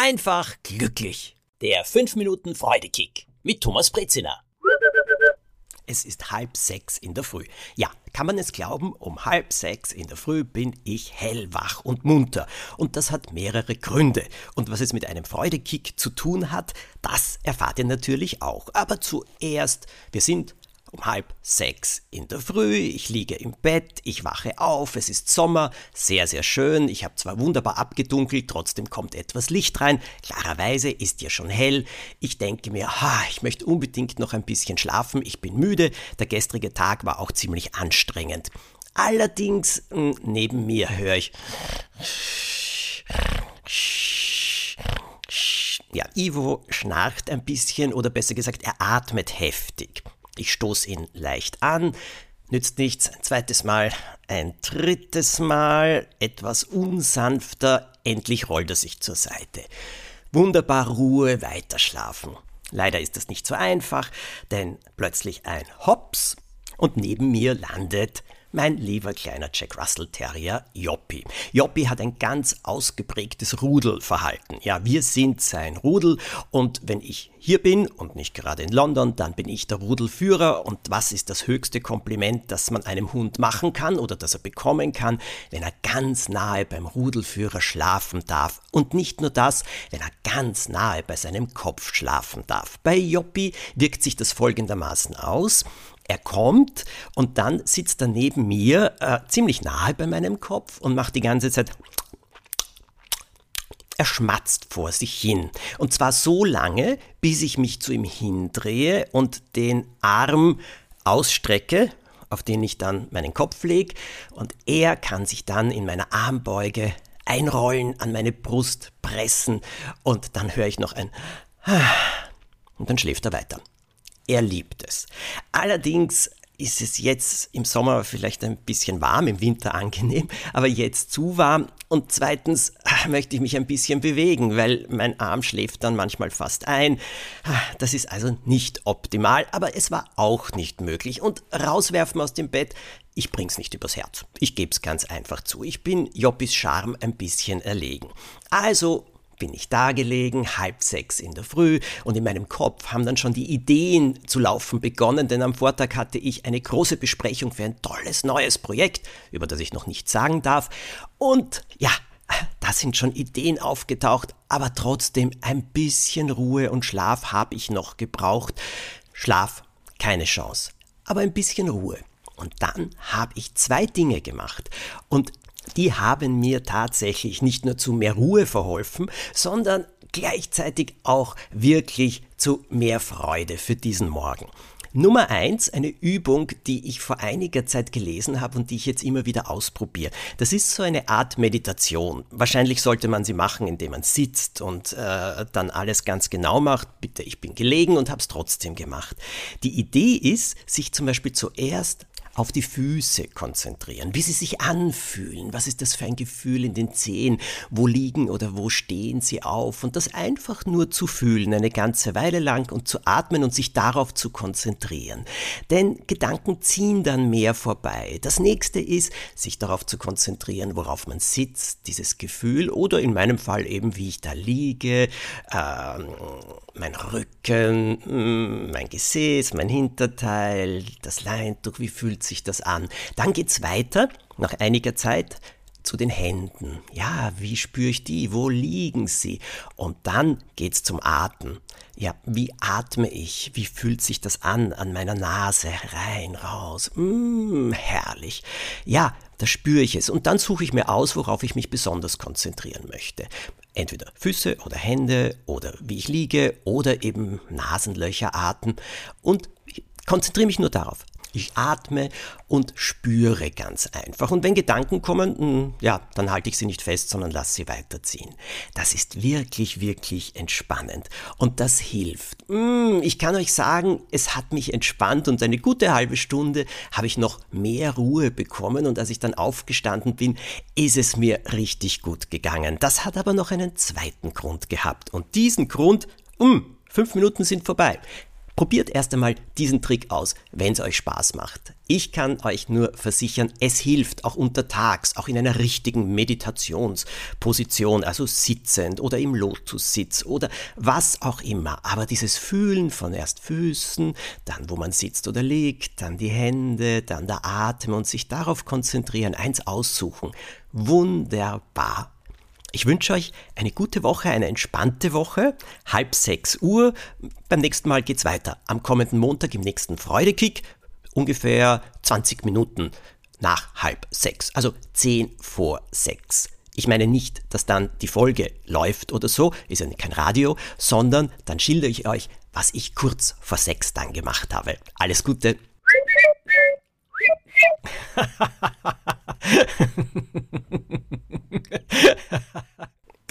einfach glücklich. Der 5 Minuten Freudekick mit Thomas Brezina. Es ist halb sechs in der Früh. Ja, kann man es glauben, um halb sechs in der Früh bin ich hellwach und munter. Und das hat mehrere Gründe. Und was es mit einem Freudekick zu tun hat, das erfahrt ihr natürlich auch. Aber zuerst, wir sind um halb sechs in der Früh, ich liege im Bett, ich wache auf, es ist Sommer, sehr, sehr schön, ich habe zwar wunderbar abgedunkelt, trotzdem kommt etwas Licht rein, klarerweise ist ja schon hell, ich denke mir, ha, ich möchte unbedingt noch ein bisschen schlafen, ich bin müde, der gestrige Tag war auch ziemlich anstrengend. Allerdings, hm, neben mir höre ich ja, Ivo schnarcht ein bisschen oder besser gesagt, er atmet heftig. Ich stoße ihn leicht an, nützt nichts, ein zweites Mal, ein drittes Mal, etwas unsanfter, endlich rollt er sich zur Seite. Wunderbar Ruhe, weiterschlafen. Leider ist das nicht so einfach, denn plötzlich ein Hops und neben mir landet mein lieber kleiner Jack Russell Terrier Joppi. Joppi hat ein ganz ausgeprägtes Rudelverhalten. Ja, wir sind sein Rudel und wenn ich hier bin und nicht gerade in London, dann bin ich der Rudelführer und was ist das höchste Kompliment, das man einem Hund machen kann oder das er bekommen kann, wenn er ganz nahe beim Rudelführer schlafen darf und nicht nur das, wenn er ganz nahe bei seinem Kopf schlafen darf. Bei Joppi wirkt sich das folgendermaßen aus. Er kommt und dann sitzt er neben mir äh, ziemlich nahe bei meinem Kopf und macht die ganze Zeit. Er schmatzt vor sich hin. Und zwar so lange, bis ich mich zu ihm hindrehe und den Arm ausstrecke, auf den ich dann meinen Kopf lege. Und er kann sich dann in meiner Armbeuge einrollen, an meine Brust pressen. Und dann höre ich noch ein. Und dann schläft er weiter. Er liebt es. Allerdings ist es jetzt im Sommer vielleicht ein bisschen warm, im Winter angenehm, aber jetzt zu warm. Und zweitens ah, möchte ich mich ein bisschen bewegen, weil mein Arm schläft dann manchmal fast ein. Ah, das ist also nicht optimal, aber es war auch nicht möglich. Und rauswerfen aus dem Bett, ich bring's nicht übers Herz. Ich geb's ganz einfach zu. Ich bin Joppis Charme ein bisschen erlegen. Also bin ich da gelegen, halb sechs in der Früh und in meinem Kopf haben dann schon die Ideen zu laufen begonnen, denn am Vortag hatte ich eine große Besprechung für ein tolles neues Projekt, über das ich noch nichts sagen darf. Und ja, da sind schon Ideen aufgetaucht, aber trotzdem ein bisschen Ruhe und Schlaf habe ich noch gebraucht. Schlaf, keine Chance, aber ein bisschen Ruhe. Und dann habe ich zwei Dinge gemacht. Und die haben mir tatsächlich nicht nur zu mehr Ruhe verholfen, sondern gleichzeitig auch wirklich zu mehr Freude für diesen Morgen. Nummer eins, eine Übung, die ich vor einiger Zeit gelesen habe und die ich jetzt immer wieder ausprobiere. Das ist so eine Art Meditation. Wahrscheinlich sollte man sie machen, indem man sitzt und äh, dann alles ganz genau macht. Bitte, ich bin gelegen und habe es trotzdem gemacht. Die Idee ist, sich zum Beispiel zuerst auf die Füße konzentrieren, wie sie sich anfühlen, was ist das für ein Gefühl in den Zehen, wo liegen oder wo stehen sie auf und das einfach nur zu fühlen, eine ganze Weile lang und zu atmen und sich darauf zu konzentrieren. Denn Gedanken ziehen dann mehr vorbei. Das nächste ist, sich darauf zu konzentrieren, worauf man sitzt, dieses Gefühl oder in meinem Fall eben, wie ich da liege, äh, mein Rücken, mm, mein Gesäß, mein Hinterteil, das Leintuch, wie fühlt fühlt sich das an? Dann geht's weiter, nach einiger Zeit, zu den Händen. Ja, wie spüre ich die? Wo liegen sie? Und dann geht's zum Atmen. Ja, wie atme ich? Wie fühlt sich das an an meiner Nase? Rein, raus. Mmh, herrlich. Ja, da spüre ich es. Und dann suche ich mir aus, worauf ich mich besonders konzentrieren möchte. Entweder Füße oder Hände oder wie ich liege oder eben Nasenlöcher, Atem und konzentriere mich nur darauf. Ich atme und spüre ganz einfach. Und wenn Gedanken kommen, hm, ja, dann halte ich sie nicht fest, sondern lasse sie weiterziehen. Das ist wirklich, wirklich entspannend. Und das hilft. Hm, ich kann euch sagen, es hat mich entspannt und eine gute halbe Stunde habe ich noch mehr Ruhe bekommen. Und als ich dann aufgestanden bin, ist es mir richtig gut gegangen. Das hat aber noch einen zweiten Grund gehabt. Und diesen Grund, mh, hm, fünf Minuten sind vorbei. Probiert erst einmal diesen Trick aus, wenn es euch Spaß macht. Ich kann euch nur versichern, es hilft auch untertags, auch in einer richtigen Meditationsposition, also sitzend oder im Lotussitz oder was auch immer. Aber dieses Fühlen von erst Füßen, dann wo man sitzt oder liegt, dann die Hände, dann der Atem und sich darauf konzentrieren, eins aussuchen. Wunderbar. Ich wünsche euch eine gute Woche, eine entspannte Woche. Halb sechs Uhr. Beim nächsten Mal geht's weiter. Am kommenden Montag im nächsten Freudekick. Ungefähr 20 Minuten nach halb sechs. Also zehn vor sechs. Ich meine nicht, dass dann die Folge läuft oder so, ist ja kein Radio, sondern dann schildere ich euch, was ich kurz vor sechs dann gemacht habe. Alles Gute.